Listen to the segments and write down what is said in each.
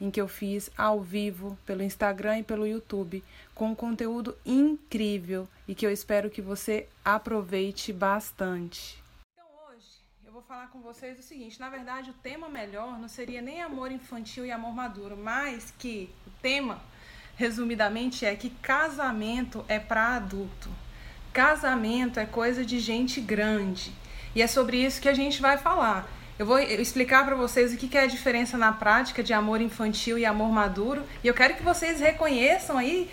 em que eu fiz ao vivo pelo Instagram e pelo YouTube, com um conteúdo incrível e que eu espero que você aproveite bastante. Então hoje eu vou falar com vocês o seguinte, na verdade o tema melhor não seria nem amor infantil e amor maduro, mas que o tema resumidamente é que casamento é para adulto. Casamento é coisa de gente grande. E é sobre isso que a gente vai falar. Eu vou explicar para vocês o que é a diferença na prática de amor infantil e amor maduro. E eu quero que vocês reconheçam aí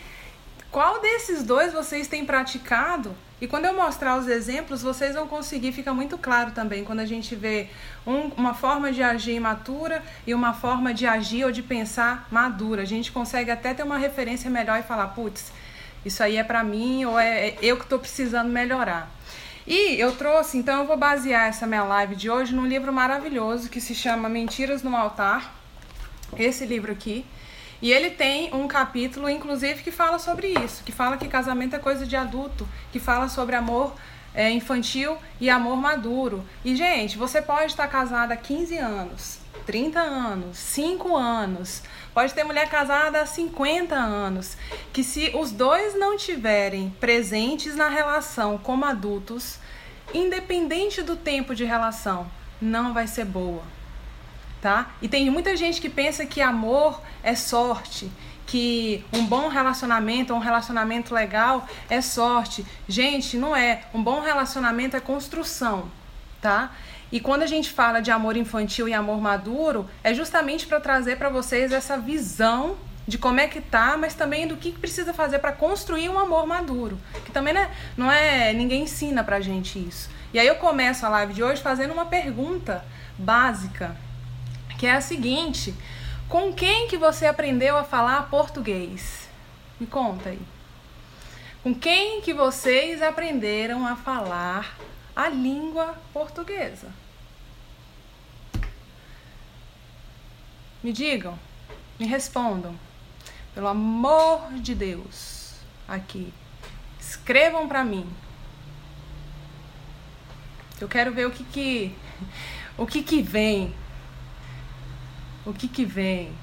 qual desses dois vocês têm praticado. E quando eu mostrar os exemplos, vocês vão conseguir, fica muito claro também, quando a gente vê um, uma forma de agir imatura e uma forma de agir ou de pensar madura. A gente consegue até ter uma referência melhor e falar, putz, isso aí é para mim ou é, é eu que estou precisando melhorar. E eu trouxe, então eu vou basear essa minha live de hoje num livro maravilhoso que se chama Mentiras no Altar. Esse livro aqui. E ele tem um capítulo, inclusive, que fala sobre isso, que fala que casamento é coisa de adulto, que fala sobre amor é, infantil e amor maduro. E, gente, você pode estar casada há 15 anos, 30 anos, 5 anos, pode ter mulher casada há 50 anos, que se os dois não tiverem presentes na relação como adultos, independente do tempo de relação, não vai ser boa. Tá? E tem muita gente que pensa que amor é sorte, que um bom relacionamento, um relacionamento legal é sorte. Gente, não é. Um bom relacionamento é construção, tá? E quando a gente fala de amor infantil e amor maduro, é justamente para trazer para vocês essa visão de como é que tá, mas também do que precisa fazer para construir um amor maduro. Que também não é, não é ninguém ensina pra gente isso. E aí eu começo a live de hoje fazendo uma pergunta básica, que é a seguinte: com quem que você aprendeu a falar português? Me conta aí. Com quem que vocês aprenderam a falar a língua portuguesa? Me digam, me respondam. Pelo amor de Deus, aqui. Escrevam para mim. Eu quero ver o que que o que que vem. O que que vem?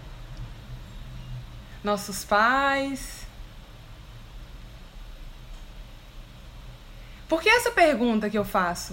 Nossos pais. Por que essa pergunta que eu faço?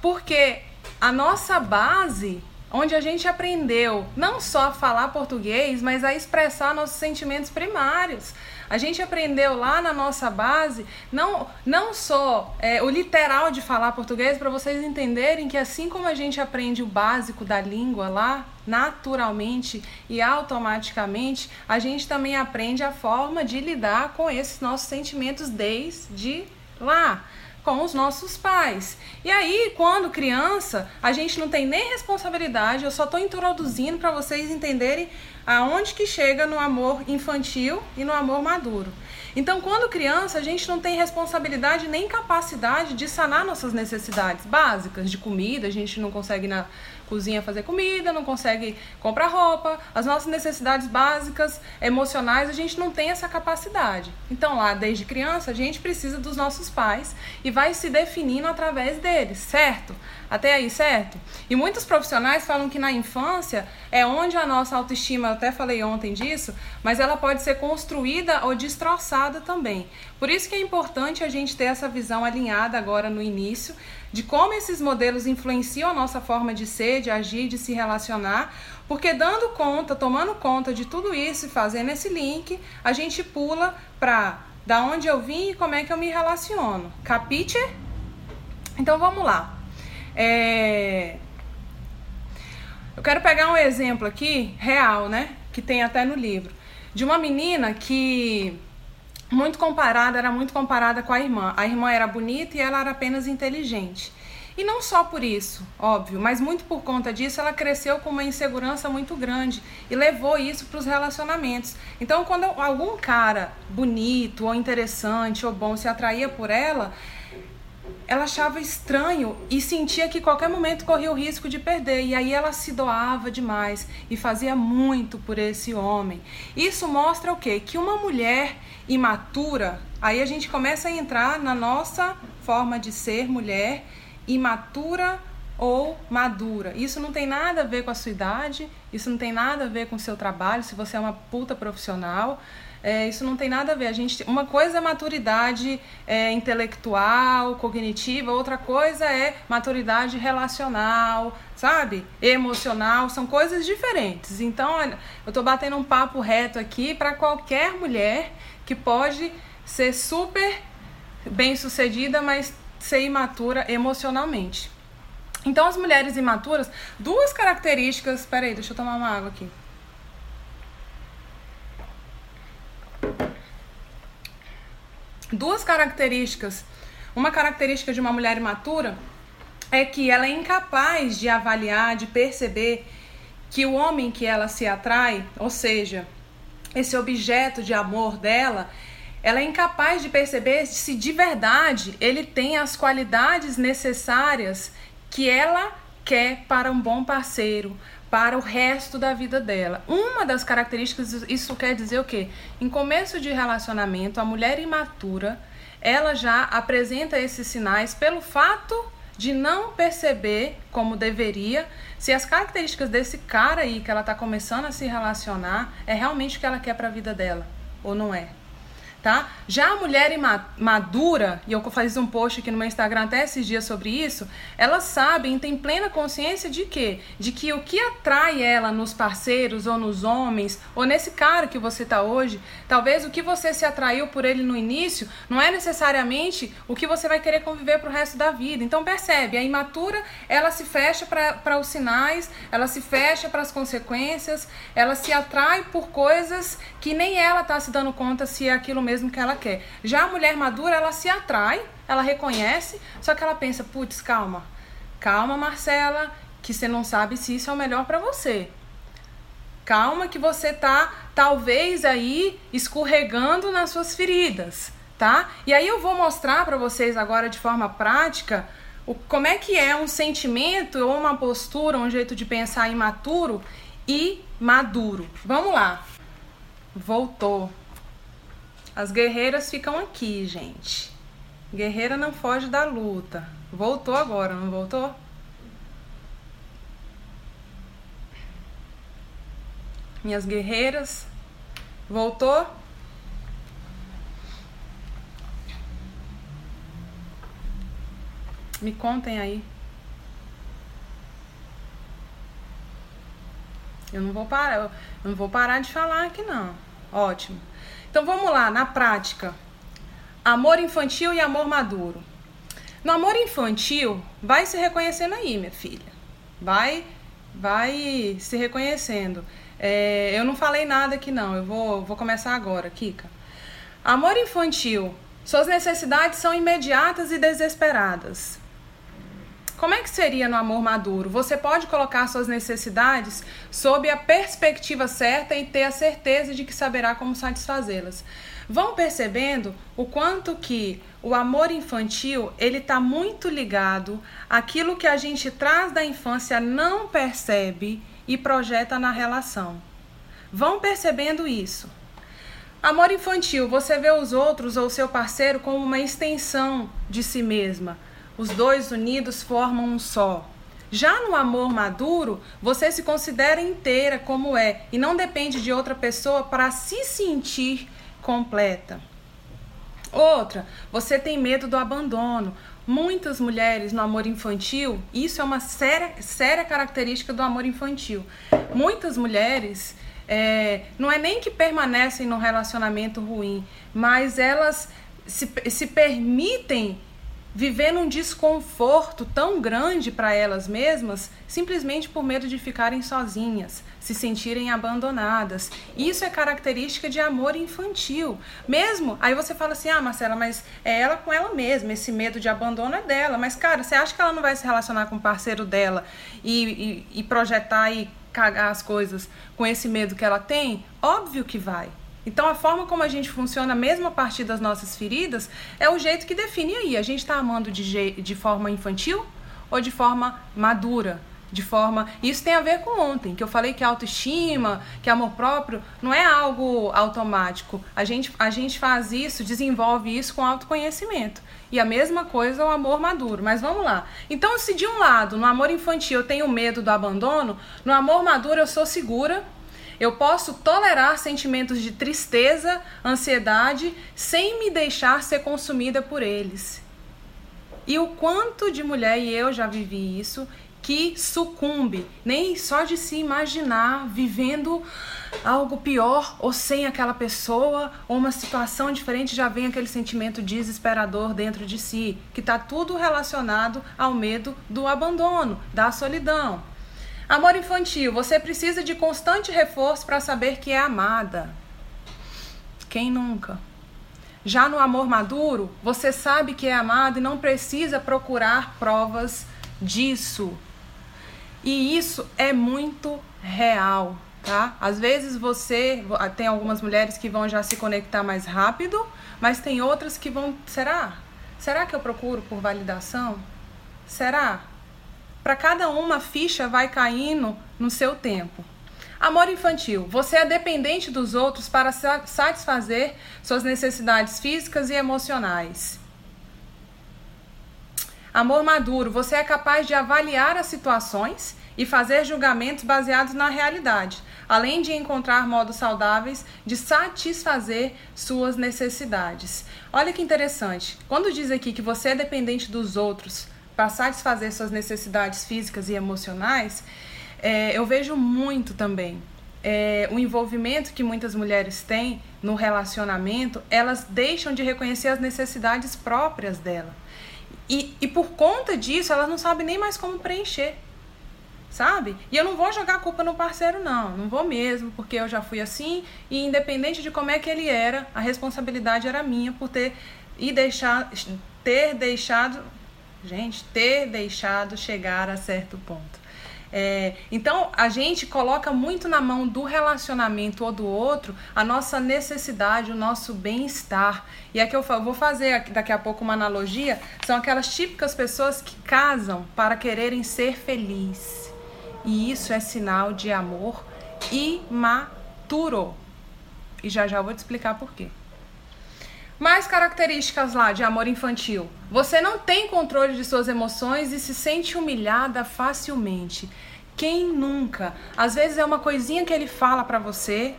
Porque a nossa base onde a gente aprendeu não só a falar português, mas a expressar nossos sentimentos primários. A gente aprendeu lá na nossa base não, não só é, o literal de falar português, para vocês entenderem que assim como a gente aprende o básico da língua lá, naturalmente e automaticamente, a gente também aprende a forma de lidar com esses nossos sentimentos desde lá com os nossos pais. E aí, quando criança, a gente não tem nem responsabilidade, eu só estou introduzindo para vocês entenderem aonde que chega no amor infantil e no amor maduro. Então, quando criança, a gente não tem responsabilidade nem capacidade de sanar nossas necessidades básicas de comida, a gente não consegue na cozinha fazer comida, não consegue comprar roupa, as nossas necessidades básicas, emocionais, a gente não tem essa capacidade. Então, lá desde criança, a gente precisa dos nossos pais e vai se definindo através deles, certo? Até aí, certo? E muitos profissionais falam que na infância é onde a nossa autoestima, eu até falei ontem disso, mas ela pode ser construída ou destroçada também. Por isso que é importante a gente ter essa visão alinhada agora no início de como esses modelos influenciam a nossa forma de ser, de agir, de se relacionar, porque dando conta, tomando conta de tudo isso e fazendo esse link, a gente pula para da onde eu vim e como é que eu me relaciono. Capite? Então vamos lá. É... Eu quero pegar um exemplo aqui, real, né? Que tem até no livro. De uma menina que muito comparada, era muito comparada com a irmã. A irmã era bonita e ela era apenas inteligente. E não só por isso, óbvio, mas muito por conta disso, ela cresceu com uma insegurança muito grande e levou isso para os relacionamentos. Então, quando algum cara bonito, ou interessante, ou bom se atraía por ela, ela achava estranho e sentia que qualquer momento corria o risco de perder. E aí ela se doava demais e fazia muito por esse homem. Isso mostra o quê? Que uma mulher imatura, aí a gente começa a entrar na nossa forma de ser mulher imatura ou madura. Isso não tem nada a ver com a sua idade, isso não tem nada a ver com o seu trabalho, se você é uma puta profissional. É, isso não tem nada a ver. A gente, uma coisa é maturidade é, intelectual, cognitiva, outra coisa é maturidade relacional, sabe? Emocional, são coisas diferentes. Então, olha, eu estou batendo um papo reto aqui para qualquer mulher que pode ser super bem sucedida, mas ser imatura emocionalmente. Então, as mulheres imaturas, duas características. Peraí, deixa eu tomar uma água aqui. Duas características. Uma característica de uma mulher imatura é que ela é incapaz de avaliar, de perceber que o homem que ela se atrai, ou seja, esse objeto de amor dela, ela é incapaz de perceber se de verdade ele tem as qualidades necessárias que ela quer para um bom parceiro, para o resto da vida dela. Uma das características, isso quer dizer o quê? Em começo de relacionamento, a mulher imatura, ela já apresenta esses sinais pelo fato de não perceber como deveria se as características desse cara aí que ela está começando a se relacionar é realmente o que ela quer para a vida dela ou não é tá? Já a mulher madura, e eu fiz um post aqui no meu Instagram até esses dias sobre isso, elas sabem, tem plena consciência de quê? De que o que atrai ela nos parceiros ou nos homens, ou nesse cara que você tá hoje, talvez o que você se atraiu por ele no início, não é necessariamente o que você vai querer conviver pro resto da vida. Então percebe, a imatura, ela se fecha para os sinais, ela se fecha para as consequências, ela se atrai por coisas que nem ela tá se dando conta se é aquilo mesmo mesmo que ela quer. Já a mulher madura, ela se atrai, ela reconhece, só que ela pensa, putz, calma, calma, Marcela, que você não sabe se isso é o melhor para você. Calma que você tá talvez aí escorregando nas suas feridas, tá? E aí eu vou mostrar para vocês agora de forma prática o, como é que é um sentimento ou uma postura, um jeito de pensar imaturo e maduro. Vamos lá. Voltou. As guerreiras ficam aqui, gente. Guerreira não foge da luta. Voltou agora, não voltou? Minhas guerreiras. Voltou? Me contem aí. Eu não vou parar, eu não vou parar de falar aqui não. Ótimo. Então vamos lá, na prática. Amor infantil e amor maduro. No amor infantil, vai se reconhecendo aí, minha filha. Vai, vai se reconhecendo. É, eu não falei nada aqui não, eu vou, vou começar agora, Kika. Amor infantil. Suas necessidades são imediatas e desesperadas. Como é que seria no amor maduro? Você pode colocar suas necessidades sob a perspectiva certa e ter a certeza de que saberá como satisfazê-las. Vão percebendo o quanto que o amor infantil ele está muito ligado àquilo que a gente traz da infância não percebe e projeta na relação. Vão percebendo isso. Amor infantil, você vê os outros ou seu parceiro como uma extensão de si mesma os dois unidos formam um só. Já no amor maduro, você se considera inteira como é e não depende de outra pessoa para se sentir completa. Outra, você tem medo do abandono. Muitas mulheres no amor infantil, isso é uma séria, séria característica do amor infantil. Muitas mulheres é, não é nem que permanecem num relacionamento ruim, mas elas se, se permitem vivendo um desconforto tão grande para elas mesmas, simplesmente por medo de ficarem sozinhas, se sentirem abandonadas. Isso é característica de amor infantil. Mesmo, aí você fala assim: "Ah, Marcela, mas é ela com ela mesma, esse medo de abandono é dela". Mas cara, você acha que ela não vai se relacionar com o parceiro dela e, e, e projetar e cagar as coisas com esse medo que ela tem? Óbvio que vai. Então, a forma como a gente funciona, mesmo a partir das nossas feridas, é o jeito que define aí. A gente está amando de, de forma infantil ou de forma madura? De forma. Isso tem a ver com ontem, que eu falei que autoestima, que amor próprio, não é algo automático. A gente, a gente faz isso, desenvolve isso com autoconhecimento. E a mesma coisa o amor maduro. Mas vamos lá. Então, se de um lado, no amor infantil, eu tenho medo do abandono, no amor maduro eu sou segura eu posso tolerar sentimentos de tristeza, ansiedade, sem me deixar ser consumida por eles. E o quanto de mulher, e eu já vivi isso, que sucumbe, nem só de se imaginar vivendo algo pior ou sem aquela pessoa ou uma situação diferente já vem aquele sentimento desesperador dentro de si, que está tudo relacionado ao medo do abandono, da solidão. Amor infantil, você precisa de constante reforço para saber que é amada. Quem nunca? Já no amor maduro, você sabe que é amado e não precisa procurar provas disso. E isso é muito real, tá? Às vezes você tem algumas mulheres que vão já se conectar mais rápido, mas tem outras que vão, será? Será que eu procuro por validação? Será? Para cada uma, a ficha vai caindo no seu tempo. Amor infantil. Você é dependente dos outros para satisfazer suas necessidades físicas e emocionais. Amor maduro. Você é capaz de avaliar as situações e fazer julgamentos baseados na realidade, além de encontrar modos saudáveis de satisfazer suas necessidades. Olha que interessante. Quando diz aqui que você é dependente dos outros para satisfazer suas necessidades físicas e emocionais, é, eu vejo muito também é, o envolvimento que muitas mulheres têm no relacionamento, elas deixam de reconhecer as necessidades próprias dela. E, e por conta disso, elas não sabem nem mais como preencher. Sabe? E eu não vou jogar a culpa no parceiro, não. Não vou mesmo, porque eu já fui assim. E independente de como é que ele era, a responsabilidade era minha por ter, e deixar, ter deixado gente, ter deixado chegar a certo ponto. É, então a gente coloca muito na mão do relacionamento ou do outro a nossa necessidade, o nosso bem-estar. E aqui eu vou fazer daqui a pouco uma analogia: são aquelas típicas pessoas que casam para quererem ser felizes. E isso é sinal de amor imaturo. E já já vou te explicar por quê. Mais características lá de amor infantil. Você não tem controle de suas emoções e se sente humilhada facilmente. Quem nunca? Às vezes é uma coisinha que ele fala para você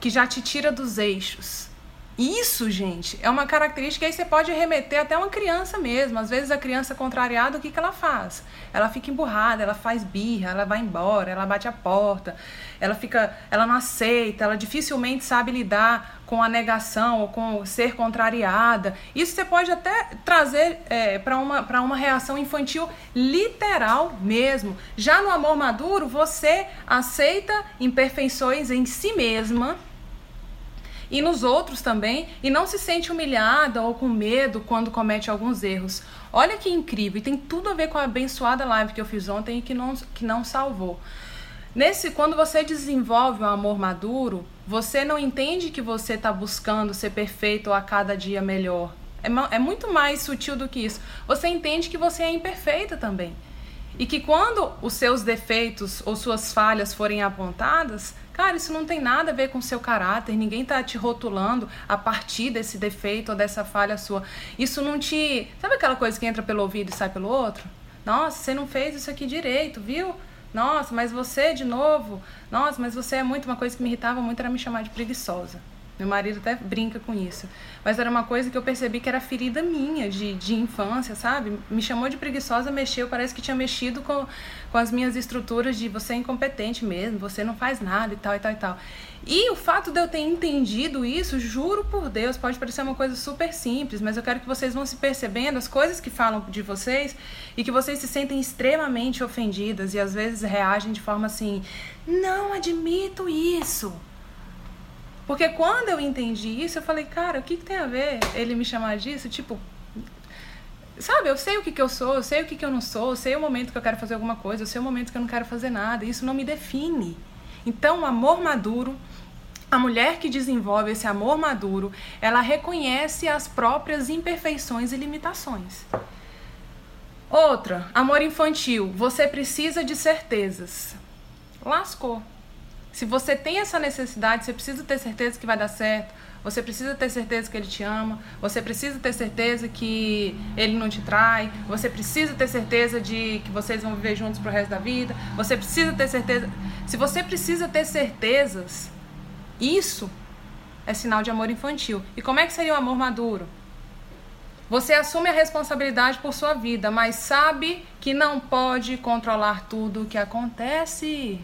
que já te tira dos eixos. Isso, gente, é uma característica aí você pode remeter até uma criança mesmo. Às vezes a criança contrariada, o que, que ela faz? Ela fica emburrada, ela faz birra, ela vai embora, ela bate a porta, ela fica, ela não aceita, ela dificilmente sabe lidar com a negação ou com ser contrariada. Isso você pode até trazer é, para uma, uma reação infantil literal mesmo. Já no amor maduro, você aceita imperfeições em si mesma e nos outros também, e não se sente humilhada ou com medo quando comete alguns erros. Olha que incrível, e tem tudo a ver com a abençoada live que eu fiz ontem e que não, que não salvou. Nesse, quando você desenvolve um amor maduro, você não entende que você está buscando ser perfeito ou a cada dia melhor. É, é muito mais sutil do que isso. Você entende que você é imperfeita também. E que quando os seus defeitos ou suas falhas forem apontadas, cara, isso não tem nada a ver com seu caráter, ninguém tá te rotulando a partir desse defeito ou dessa falha sua. Isso não te. Sabe aquela coisa que entra pelo ouvido e sai pelo outro? Nossa, você não fez isso aqui direito, viu? Nossa, mas você de novo. Nossa, mas você é muito. Uma coisa que me irritava muito era me chamar de preguiçosa. Meu marido até brinca com isso. Mas era uma coisa que eu percebi que era ferida minha de, de infância, sabe? Me chamou de preguiçosa, mexeu, parece que tinha mexido com, com as minhas estruturas de você é incompetente mesmo, você não faz nada e tal e tal e tal. E o fato de eu ter entendido isso, juro por Deus, pode parecer uma coisa super simples, mas eu quero que vocês vão se percebendo as coisas que falam de vocês e que vocês se sentem extremamente ofendidas e às vezes reagem de forma assim: não admito isso. Porque quando eu entendi isso, eu falei, cara, o que, que tem a ver ele me chamar disso? Tipo, sabe, eu sei o que, que eu sou, eu sei o que, que eu não sou, eu sei o momento que eu quero fazer alguma coisa, eu sei o momento que eu não quero fazer nada. Isso não me define. Então, o amor maduro, a mulher que desenvolve esse amor maduro, ela reconhece as próprias imperfeições e limitações. Outra, amor infantil. Você precisa de certezas. Lascou. Se você tem essa necessidade, você precisa ter certeza que vai dar certo. Você precisa ter certeza que ele te ama. Você precisa ter certeza que ele não te trai. Você precisa ter certeza de que vocês vão viver juntos pro resto da vida. Você precisa ter certeza. Se você precisa ter certezas, isso é sinal de amor infantil. E como é que seria o amor maduro? Você assume a responsabilidade por sua vida, mas sabe que não pode controlar tudo o que acontece.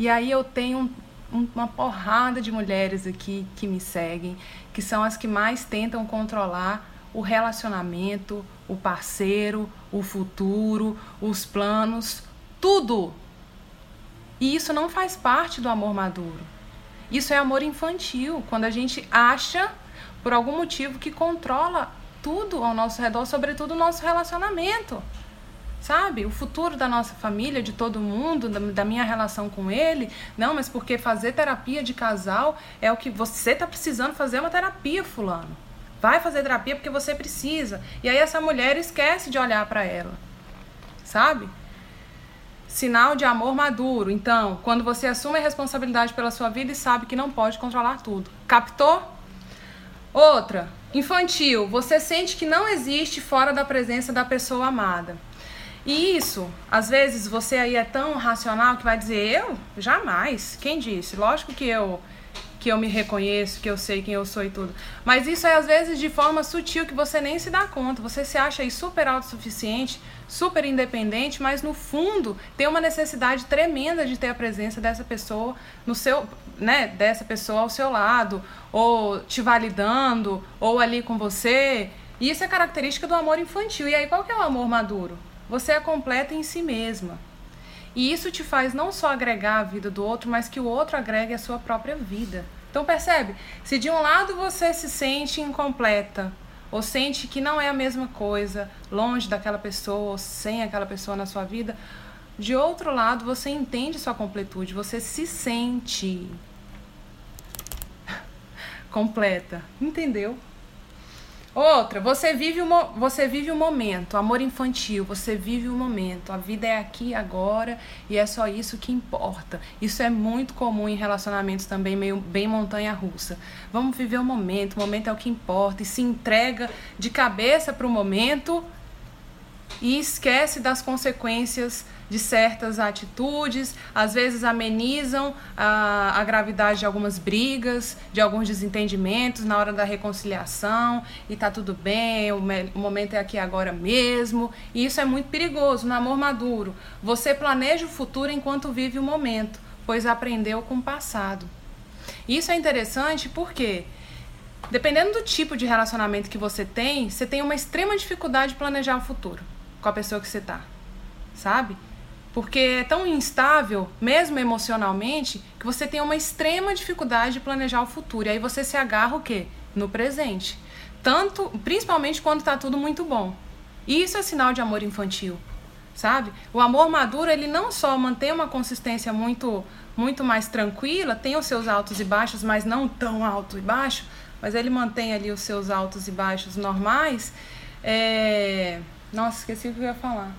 E aí eu tenho um, uma porrada de mulheres aqui que me seguem, que são as que mais tentam controlar o relacionamento, o parceiro, o futuro, os planos, tudo. E isso não faz parte do amor maduro. Isso é amor infantil, quando a gente acha, por algum motivo, que controla tudo ao nosso redor, sobretudo o nosso relacionamento sabe? O futuro da nossa família, de todo mundo, da, minha relação com ele. Não, mas porque fazer terapia de casal é o que você tá precisando fazer uma terapia, fulano. Vai fazer terapia porque você precisa. E aí essa mulher esquece de olhar para ela. Sabe? Sinal de amor maduro. Então, quando você assume a responsabilidade pela sua vida e sabe que não pode controlar tudo. Captou? Outra, infantil. Você sente que não existe fora da presença da pessoa amada. E isso, às vezes você aí é tão racional que vai dizer, eu? Jamais. Quem disse? Lógico que eu que eu me reconheço, que eu sei quem eu sou e tudo. Mas isso é às vezes de forma sutil que você nem se dá conta. Você se acha aí super autossuficiente, super independente, mas no fundo tem uma necessidade tremenda de ter a presença dessa pessoa no seu, né, dessa pessoa ao seu lado, ou te validando, ou ali com você. E isso é característica do amor infantil. E aí qual que é o amor maduro? Você é completa em si mesma. E isso te faz não só agregar a vida do outro, mas que o outro agregue a sua própria vida. Então percebe? Se de um lado você se sente incompleta, ou sente que não é a mesma coisa, longe daquela pessoa, ou sem aquela pessoa na sua vida, de outro lado você entende sua completude, você se sente completa. Entendeu? Outra, você vive, o, você vive o momento, amor infantil, você vive o momento. A vida é aqui agora e é só isso que importa. Isso é muito comum em relacionamentos também, meio bem montanha-russa. Vamos viver o momento, o momento é o que importa e se entrega de cabeça para o momento e esquece das consequências de certas atitudes, às vezes amenizam a, a gravidade de algumas brigas, de alguns desentendimentos na hora da reconciliação e tá tudo bem, o, o momento é aqui agora mesmo. E isso é muito perigoso no amor maduro. Você planeja o futuro enquanto vive o momento, pois aprendeu com o passado. Isso é interessante porque dependendo do tipo de relacionamento que você tem, você tem uma extrema dificuldade de planejar o futuro com a pessoa que você tá, sabe? Porque é tão instável, mesmo emocionalmente, que você tem uma extrema dificuldade de planejar o futuro. E aí você se agarra o quê? No presente. Tanto, principalmente quando está tudo muito bom. E isso é sinal de amor infantil, sabe? O amor maduro, ele não só mantém uma consistência muito muito mais tranquila, tem os seus altos e baixos, mas não tão alto e baixo, mas ele mantém ali os seus altos e baixos normais. É... Nossa, esqueci o que eu ia falar.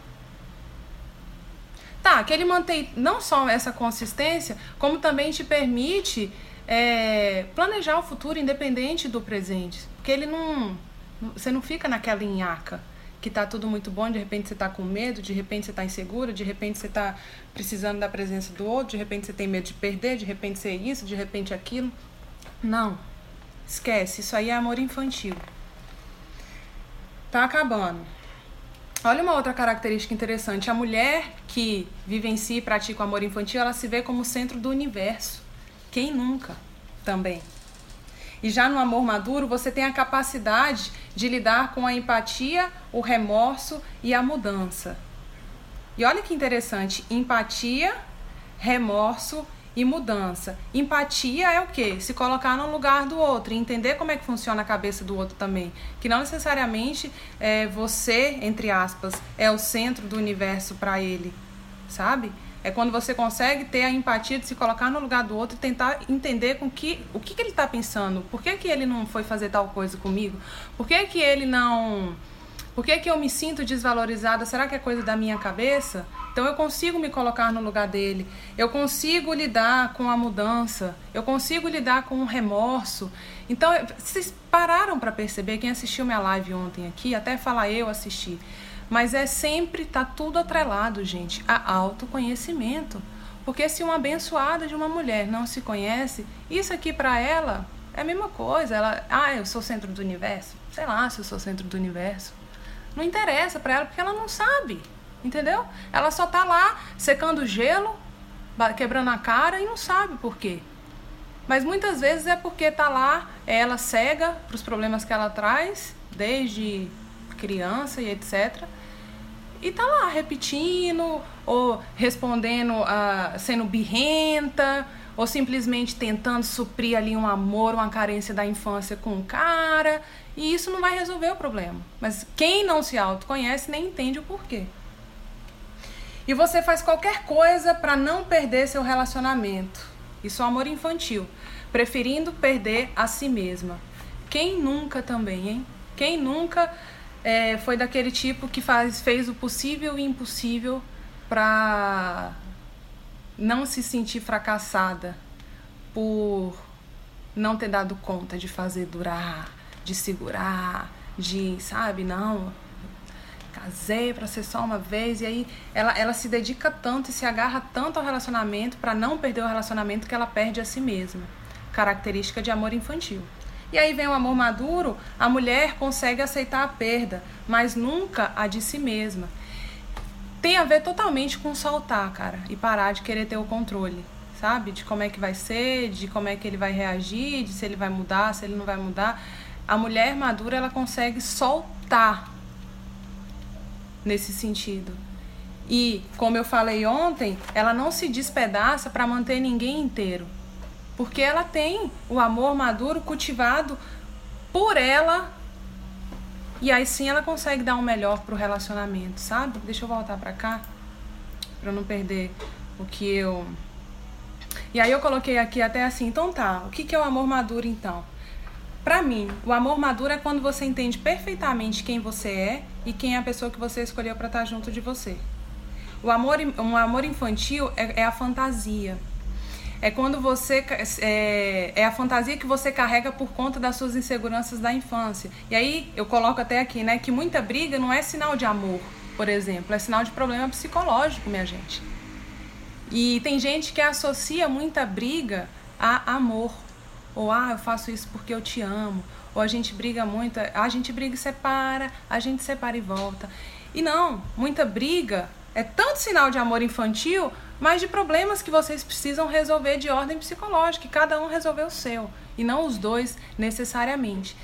Tá, que ele mantém não só essa consistência, como também te permite é, planejar o futuro independente do presente. Porque ele não. Você não fica naquela inhaca que tá tudo muito bom, de repente você tá com medo, de repente você tá insegura, de repente você tá precisando da presença do outro, de repente você tem medo de perder, de repente ser isso, de repente aquilo. Não. Esquece, isso aí é amor infantil. Tá acabando. Olha uma outra característica interessante. A mulher que vive em si e pratica o amor infantil, ela se vê como centro do universo. Quem nunca também. E já no amor maduro, você tem a capacidade de lidar com a empatia, o remorso e a mudança. E olha que interessante, empatia, remorso e mudança. Empatia é o quê? Se colocar no lugar do outro entender como é que funciona a cabeça do outro também. Que não necessariamente é, você, entre aspas, é o centro do universo para ele, sabe? É quando você consegue ter a empatia de se colocar no lugar do outro e tentar entender com que, o que, que ele está pensando. Por que, que ele não foi fazer tal coisa comigo? Por que, que ele não por que, que eu me sinto desvalorizada? Será que é coisa da minha cabeça? Então eu consigo me colocar no lugar dele. Eu consigo lidar com a mudança. Eu consigo lidar com o remorso. Então, vocês pararam para perceber, quem assistiu minha live ontem aqui, até falar eu assisti. Mas é sempre, tá tudo atrelado, gente, a autoconhecimento. Porque se uma abençoada de uma mulher não se conhece, isso aqui para ela é a mesma coisa. Ela, ah, eu sou centro do universo. Sei lá se eu sou centro do universo. Não interessa para ela porque ela não sabe, entendeu? Ela só tá lá secando gelo, quebrando a cara e não sabe por quê. Mas muitas vezes é porque tá lá, é ela cega para os problemas que ela traz desde criança e etc. E tá lá repetindo ou respondendo, uh, sendo birrenta ou simplesmente tentando suprir ali um amor, uma carência da infância com o cara e isso não vai resolver o problema. Mas quem não se autoconhece nem entende o porquê. E você faz qualquer coisa para não perder seu relacionamento. Isso é amor infantil, preferindo perder a si mesma. Quem nunca também, hein? Quem nunca é, foi daquele tipo que faz, fez o possível e impossível para não se sentir fracassada por não ter dado conta de fazer durar, de segurar, de, sabe, não, casei para ser só uma vez e aí ela, ela se dedica tanto e se agarra tanto ao relacionamento para não perder o relacionamento que ela perde a si mesma. Característica de amor infantil. E aí vem o amor maduro, a mulher consegue aceitar a perda, mas nunca a de si mesma. Tem a ver totalmente com soltar, cara, e parar de querer ter o controle, sabe? De como é que vai ser, de como é que ele vai reagir, de se ele vai mudar, se ele não vai mudar a mulher madura ela consegue soltar nesse sentido. E, como eu falei ontem, ela não se despedaça para manter ninguém inteiro. Porque ela tem o amor maduro cultivado por ela. E aí sim ela consegue dar um melhor pro relacionamento, sabe? Deixa eu voltar para cá para não perder o que eu E aí eu coloquei aqui até assim, então tá, o que que é o amor maduro então? Para mim, o amor maduro é quando você entende perfeitamente quem você é e quem é a pessoa que você escolheu para estar tá junto de você. O amor, um amor infantil é, é a fantasia. É quando você é, é, a fantasia que você carrega por conta das suas inseguranças da infância. E aí eu coloco até aqui, né, que muita briga não é sinal de amor, por exemplo, é sinal de problema psicológico, minha gente. E tem gente que associa muita briga a amor. Ou ah, eu faço isso porque eu te amo. Ou a gente briga muito, a gente briga e separa, a gente separa e volta. E não, muita briga é tanto sinal de amor infantil, mas de problemas que vocês precisam resolver de ordem psicológica, e cada um resolveu o seu, e não os dois necessariamente.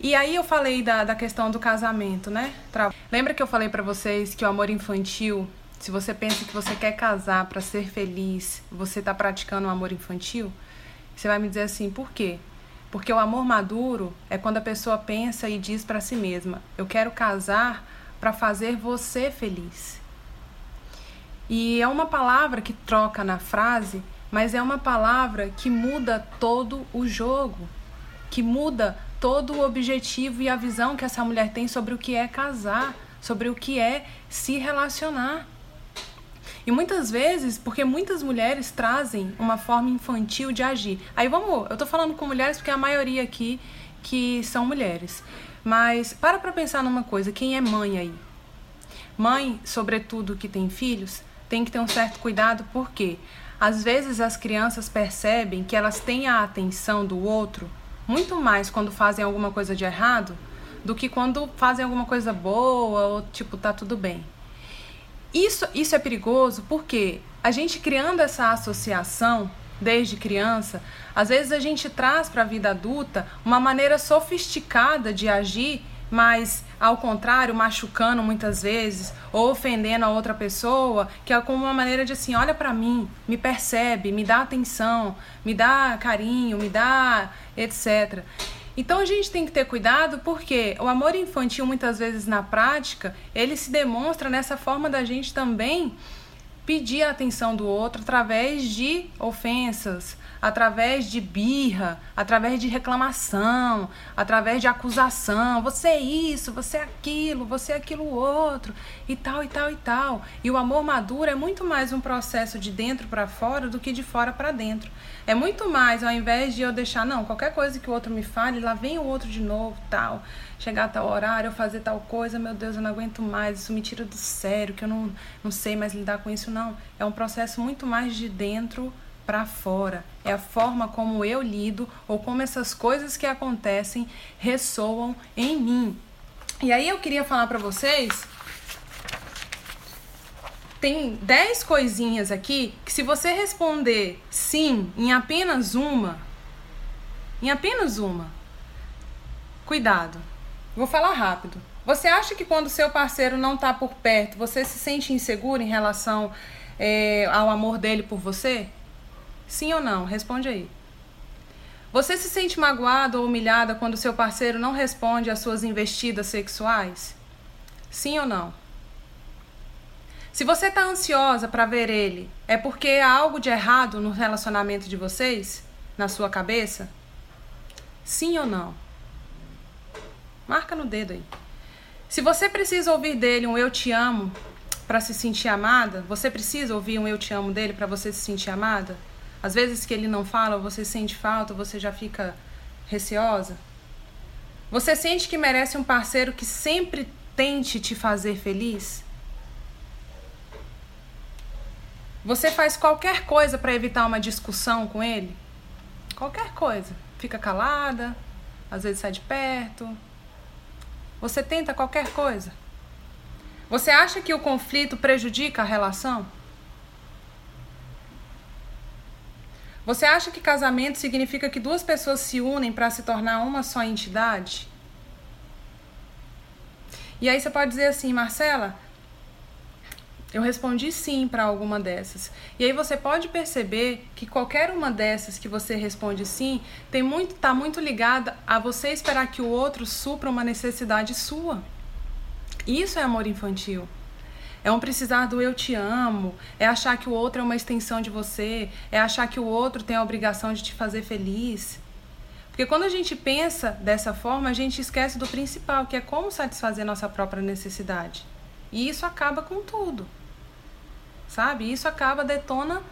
E aí eu falei da, da questão do casamento, né? Lembra que eu falei para vocês que o amor infantil, se você pensa que você quer casar para ser feliz, você está praticando o um amor infantil? Você vai me dizer assim, por quê? Porque o amor maduro é quando a pessoa pensa e diz para si mesma: eu quero casar para fazer você feliz. E é uma palavra que troca na frase, mas é uma palavra que muda todo o jogo, que muda todo o objetivo e a visão que essa mulher tem sobre o que é casar, sobre o que é se relacionar. E muitas vezes, porque muitas mulheres trazem uma forma infantil de agir. Aí vamos, eu tô falando com mulheres porque a maioria aqui que são mulheres. Mas para pra pensar numa coisa, quem é mãe aí? Mãe, sobretudo que tem filhos, tem que ter um certo cuidado porque às vezes as crianças percebem que elas têm a atenção do outro muito mais quando fazem alguma coisa de errado do que quando fazem alguma coisa boa ou tipo tá tudo bem. Isso, isso é perigoso porque a gente criando essa associação desde criança, às vezes a gente traz para a vida adulta uma maneira sofisticada de agir, mas ao contrário, machucando muitas vezes ou ofendendo a outra pessoa, que é como uma maneira de assim, olha para mim, me percebe, me dá atenção, me dá carinho, me dá etc. Então a gente tem que ter cuidado porque o amor infantil muitas vezes na prática, ele se demonstra nessa forma da gente também pedir a atenção do outro através de ofensas, através de birra, através de reclamação, através de acusação. Você é isso, você é aquilo, você é aquilo outro, e tal, e tal, e tal. E o amor maduro é muito mais um processo de dentro para fora do que de fora para dentro. É muito mais, ao invés de eu deixar, não, qualquer coisa que o outro me fale, lá vem o outro de novo, tal. Chegar a tal horário, eu fazer tal coisa, meu Deus, eu não aguento mais, isso me tira do sério, que eu não, não sei mais lidar com isso, não. É um processo muito mais de dentro para fora. É a forma como eu lido ou como essas coisas que acontecem ressoam em mim. E aí eu queria falar para vocês tem 10 coisinhas aqui que se você responder sim em apenas uma, em apenas uma, cuidado. Vou falar rápido. Você acha que quando seu parceiro não está por perto, você se sente inseguro em relação é, ao amor dele por você? Sim ou não? Responde aí. Você se sente magoado ou humilhada quando seu parceiro não responde às suas investidas sexuais? Sim ou não? Se você está ansiosa para ver ele, é porque há algo de errado no relacionamento de vocês? Na sua cabeça? Sim ou não? Marca no dedo aí. Se você precisa ouvir dele um eu te amo para se sentir amada, você precisa ouvir um eu te amo dele para você se sentir amada? Às vezes que ele não fala, você sente falta, você já fica receosa? Você sente que merece um parceiro que sempre tente te fazer feliz? Você faz qualquer coisa para evitar uma discussão com ele? Qualquer coisa. Fica calada, às vezes sai de perto. Você tenta qualquer coisa. Você acha que o conflito prejudica a relação? Você acha que casamento significa que duas pessoas se unem para se tornar uma só entidade? E aí você pode dizer assim, Marcela, eu respondi sim para alguma dessas. E aí você pode perceber que qualquer uma dessas que você responde sim, tem muito tá muito ligada a você esperar que o outro supra uma necessidade sua. Isso é amor infantil. É um precisar do eu te amo, é achar que o outro é uma extensão de você, é achar que o outro tem a obrigação de te fazer feliz. Porque quando a gente pensa dessa forma, a gente esquece do principal, que é como satisfazer nossa própria necessidade. E isso acaba com tudo sabe? Isso acaba detona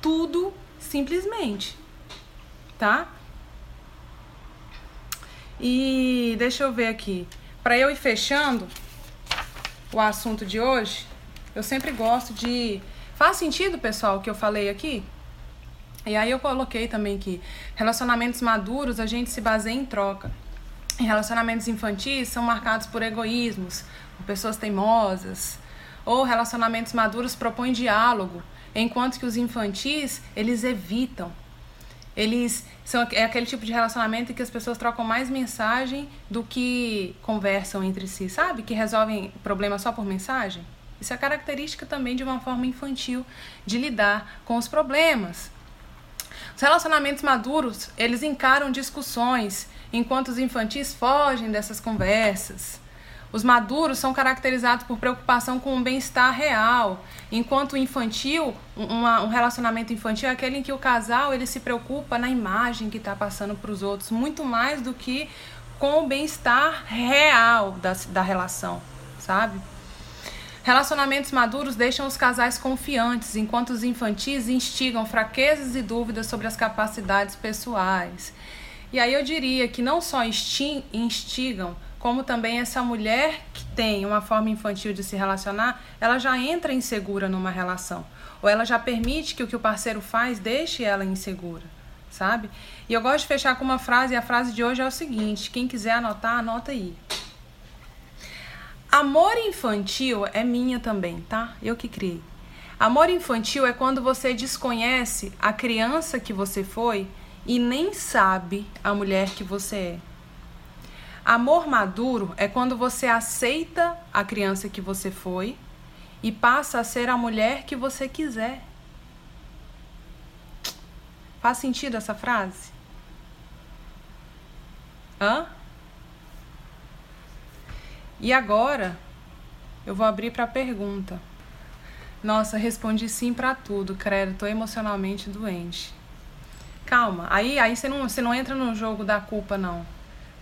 tudo simplesmente, tá? E deixa eu ver aqui, para eu ir fechando o assunto de hoje, eu sempre gosto de faz sentido, pessoal, o que eu falei aqui? E aí eu coloquei também que relacionamentos maduros a gente se baseia em troca. E relacionamentos infantis são marcados por egoísmos, por pessoas teimosas, ou relacionamentos maduros propõem diálogo, enquanto que os infantis, eles evitam. Eles são é aquele tipo de relacionamento em que as pessoas trocam mais mensagem do que conversam entre si, sabe? Que resolvem problemas só por mensagem. Isso é característica também de uma forma infantil de lidar com os problemas. Os relacionamentos maduros, eles encaram discussões, enquanto os infantis fogem dessas conversas. Os maduros são caracterizados por preocupação com o bem-estar real, enquanto o infantil, uma, um relacionamento infantil é aquele em que o casal ele se preocupa na imagem que está passando para os outros, muito mais do que com o bem-estar real da, da relação, sabe? Relacionamentos maduros deixam os casais confiantes, enquanto os infantis instigam fraquezas e dúvidas sobre as capacidades pessoais. E aí eu diria que não só instigam, como também essa mulher que tem uma forma infantil de se relacionar, ela já entra insegura numa relação. Ou ela já permite que o que o parceiro faz deixe ela insegura, sabe? E eu gosto de fechar com uma frase, e a frase de hoje é o seguinte: quem quiser anotar, anota aí. Amor infantil é minha também, tá? Eu que criei. Amor infantil é quando você desconhece a criança que você foi e nem sabe a mulher que você é. Amor maduro é quando você aceita a criança que você foi e passa a ser a mulher que você quiser. Faz sentido essa frase? Hã? E agora eu vou abrir para pergunta. Nossa, respondi sim para tudo, credo, tô emocionalmente doente. Calma, aí, aí você, não, você não entra no jogo da culpa, não,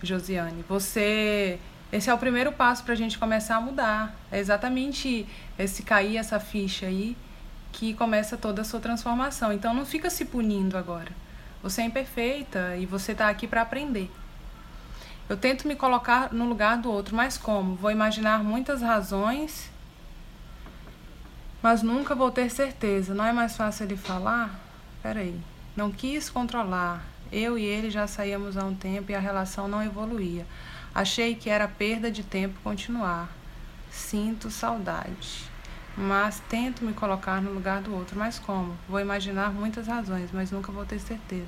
Josiane. Você. Esse é o primeiro passo para a gente começar a mudar. É exatamente esse cair essa ficha aí que começa toda a sua transformação. Então não fica se punindo agora. Você é imperfeita e você está aqui para aprender. Eu tento me colocar no lugar do outro, mas como? Vou imaginar muitas razões, mas nunca vou ter certeza. Não é mais fácil ele falar? Peraí. Não quis controlar. Eu e ele já saíamos há um tempo e a relação não evoluía. Achei que era perda de tempo continuar. Sinto saudade mas tento me colocar no lugar do outro. Mas como? Vou imaginar muitas razões, mas nunca vou ter certeza.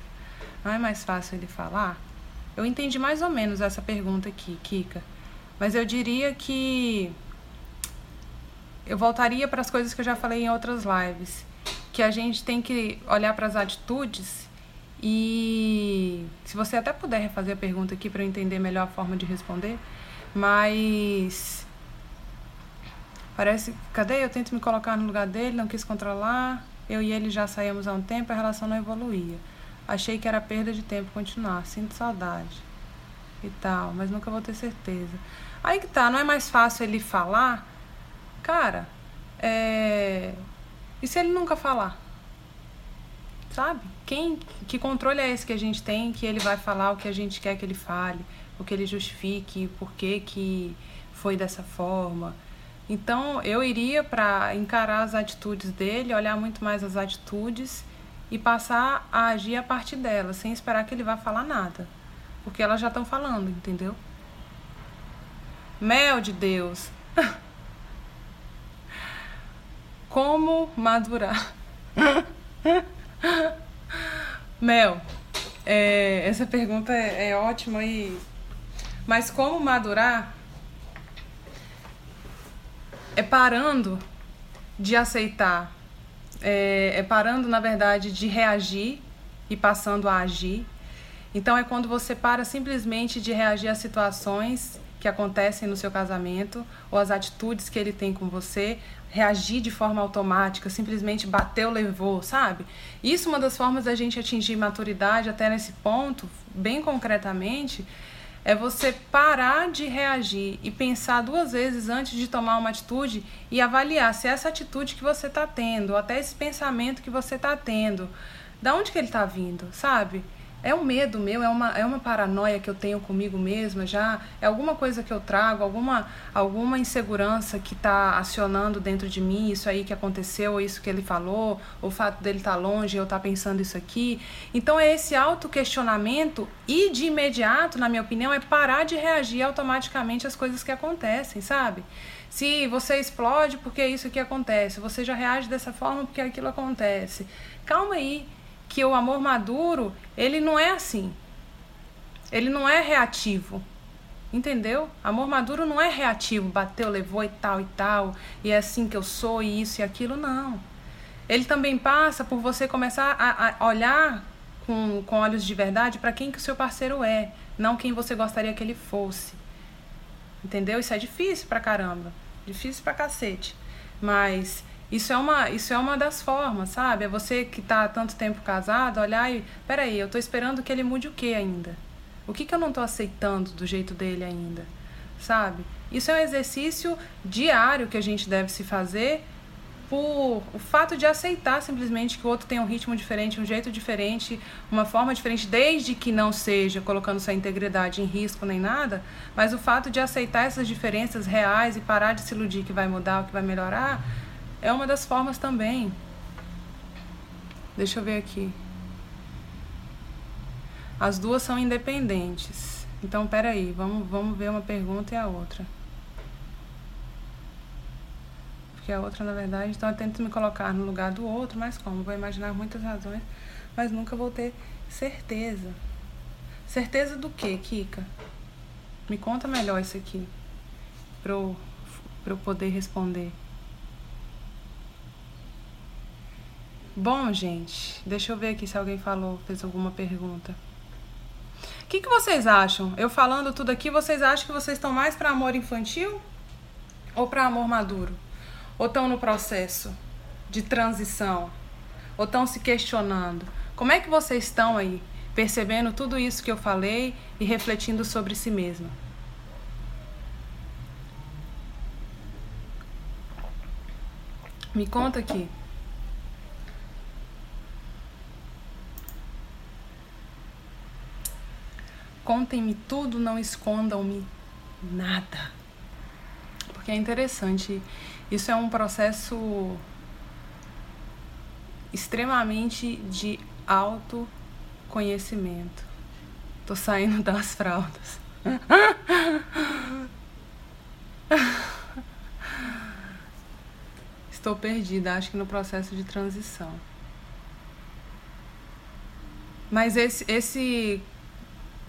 Não é mais fácil ele falar? Eu entendi mais ou menos essa pergunta aqui, Kika. Mas eu diria que eu voltaria para as coisas que eu já falei em outras lives, que a gente tem que olhar para as atitudes e se você até puder refazer a pergunta aqui para eu entender melhor a forma de responder, mas Parece, cadê? Eu tento me colocar no lugar dele, não quis controlar. Eu e ele já saímos há um tempo, a relação não evoluía. Achei que era perda de tempo continuar, sinto saudade e tal, mas nunca vou ter certeza. Aí que tá, não é mais fácil ele falar? Cara, é. E se ele nunca falar? Sabe? Quem, que controle é esse que a gente tem que ele vai falar o que a gente quer que ele fale, o que ele justifique, por que, que foi dessa forma? Então eu iria para encarar as atitudes dele, olhar muito mais as atitudes e passar a agir a partir delas, sem esperar que ele vá falar nada. Porque elas já estão falando, entendeu? Mel de Deus. Como madurar? Mel, é, essa pergunta é, é ótima e. Mas como madurar é parando de aceitar, é, é parando, na verdade, de reagir e passando a agir. Então, é quando você para simplesmente de reagir às situações que acontecem no seu casamento ou às atitudes que ele tem com você, reagir de forma automática, simplesmente bateu, levou, sabe? Isso é uma das formas da gente atingir maturidade até nesse ponto, bem concretamente, é você parar de reagir e pensar duas vezes antes de tomar uma atitude e avaliar se essa atitude que você está tendo, ou até esse pensamento que você está tendo, da onde que ele está vindo, sabe? É um medo meu, é uma, é uma paranoia que eu tenho comigo mesma já, é alguma coisa que eu trago, alguma, alguma insegurança que está acionando dentro de mim, isso aí que aconteceu, ou isso que ele falou, o fato dele estar tá longe eu estar tá pensando isso aqui. Então é esse auto-questionamento e de imediato, na minha opinião, é parar de reagir automaticamente às coisas que acontecem, sabe? Se você explode porque isso aqui acontece, você já reage dessa forma porque aquilo acontece. Calma aí que o amor maduro, ele não é assim. Ele não é reativo. Entendeu? Amor maduro não é reativo, bateu, levou e tal e tal, e é assim que eu sou, e isso e aquilo, não. Ele também passa por você começar a, a olhar com, com olhos de verdade para quem que o seu parceiro é, não quem você gostaria que ele fosse. Entendeu? Isso é difícil pra caramba. Difícil pra cacete. Mas isso é uma, isso é uma das formas, sabe? É você que está há tanto tempo casado, olhar e. Peraí, eu estou esperando que ele mude o que ainda? O que, que eu não estou aceitando do jeito dele ainda? Sabe? Isso é um exercício diário que a gente deve se fazer por o fato de aceitar simplesmente que o outro tem um ritmo diferente, um jeito diferente, uma forma diferente, desde que não seja colocando sua integridade em risco nem nada, mas o fato de aceitar essas diferenças reais e parar de se iludir que vai mudar que vai melhorar é uma das formas também. Deixa eu ver aqui. As duas são independentes. Então, peraí, vamos, vamos ver uma pergunta e a outra. Porque a outra, na verdade, então eu tento me colocar no lugar do outro, mas como? Vou imaginar muitas razões, mas nunca vou ter certeza. Certeza do que, Kika? Me conta melhor isso aqui, para eu, eu poder responder. Bom, gente, deixa eu ver aqui se alguém falou, fez alguma pergunta. O que, que vocês acham? Eu falando tudo aqui, vocês acham que vocês estão mais para amor infantil ou para amor maduro? Ou estão no processo de transição? Ou estão se questionando? Como é que vocês estão aí, percebendo tudo isso que eu falei e refletindo sobre si mesma? Me conta aqui. Contem-me tudo, não escondam-me nada. Porque é interessante. Isso é um processo extremamente de autoconhecimento. Tô saindo das fraldas. Estou perdida, acho que no processo de transição. Mas esse, esse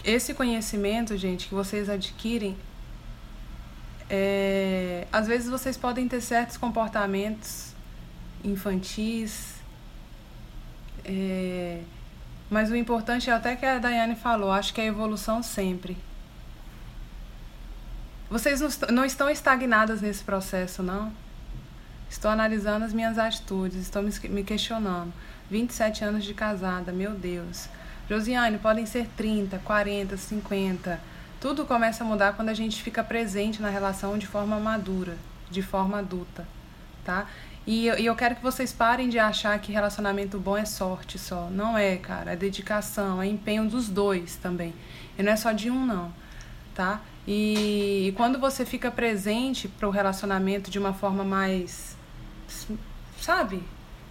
esse conhecimento, gente, que vocês adquirem, é, às vezes vocês podem ter certos comportamentos infantis, é, mas o importante é até que a Daiane falou, acho que é evolução sempre. Vocês não estão estagnadas nesse processo, não? Estou analisando as minhas atitudes, estou me questionando. 27 anos de casada, meu Deus. Josiane, podem ser 30, 40, 50. Tudo começa a mudar quando a gente fica presente na relação de forma madura, de forma adulta, tá? E eu, quero que vocês parem de achar que relacionamento bom é sorte só. Não é, cara. É dedicação, é empenho dos dois também. E não é só de um, não, tá? E, e quando você fica presente para o relacionamento de uma forma mais, sabe?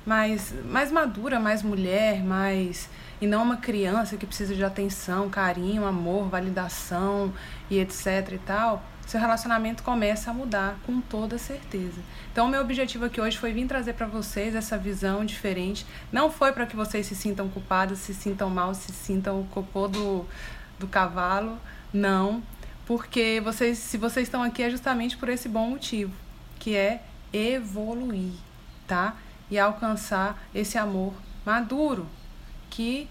Mais, mais madura, mais mulher, mais e não uma criança que precisa de atenção, carinho, amor, validação e etc e tal, seu relacionamento começa a mudar com toda certeza. Então, meu objetivo aqui hoje foi vir trazer para vocês essa visão diferente. Não foi para que vocês se sintam culpados, se sintam mal, se sintam o cocô do, do cavalo. Não, porque vocês, se vocês estão aqui é justamente por esse bom motivo, que é evoluir, tá? E alcançar esse amor maduro, que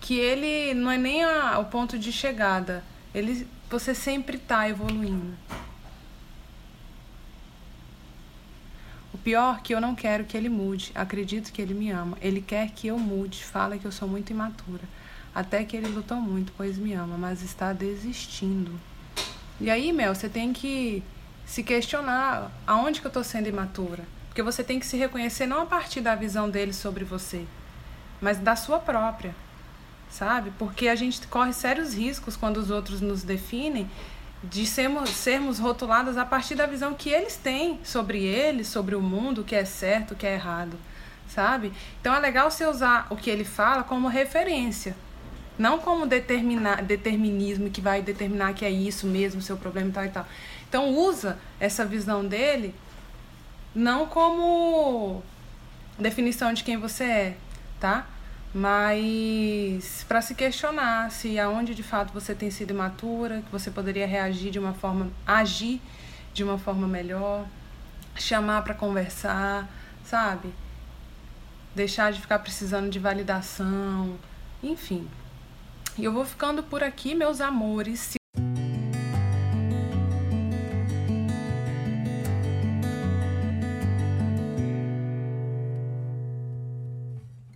que ele não é nem a, o ponto de chegada. Ele você sempre está evoluindo. O pior é que eu não quero que ele mude. Acredito que ele me ama. Ele quer que eu mude. Fala que eu sou muito imatura. Até que ele lutou muito, pois me ama, mas está desistindo. E aí, Mel, você tem que se questionar aonde que eu estou sendo imatura. Porque você tem que se reconhecer não a partir da visão dele sobre você, mas da sua própria, sabe? Porque a gente corre sérios riscos quando os outros nos definem de sermos, sermos rotuladas a partir da visão que eles têm sobre eles, sobre o mundo, o que é certo, o que é errado, sabe? Então é legal você usar o que ele fala como referência, não como determinar, determinismo que vai determinar que é isso mesmo, seu problema e tal e tal. Então usa essa visão dele não como definição de quem você é, tá? Mas para se questionar se aonde de fato você tem sido imatura, que você poderia reagir de uma forma, agir de uma forma melhor, chamar para conversar, sabe? Deixar de ficar precisando de validação, enfim. E eu vou ficando por aqui, meus amores.